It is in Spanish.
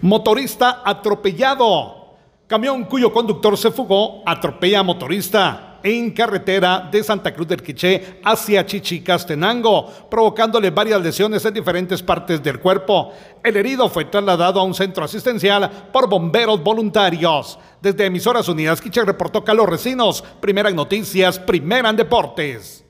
Motorista atropellado. Camión cuyo conductor se fugó atropella a motorista en carretera de Santa Cruz del Quiché hacia Chichicastenango, provocándole varias lesiones en diferentes partes del cuerpo. El herido fue trasladado a un centro asistencial por bomberos voluntarios. Desde Emisoras Unidas Quiché reportó Carlos Recinos, primera en noticias, primera en deportes.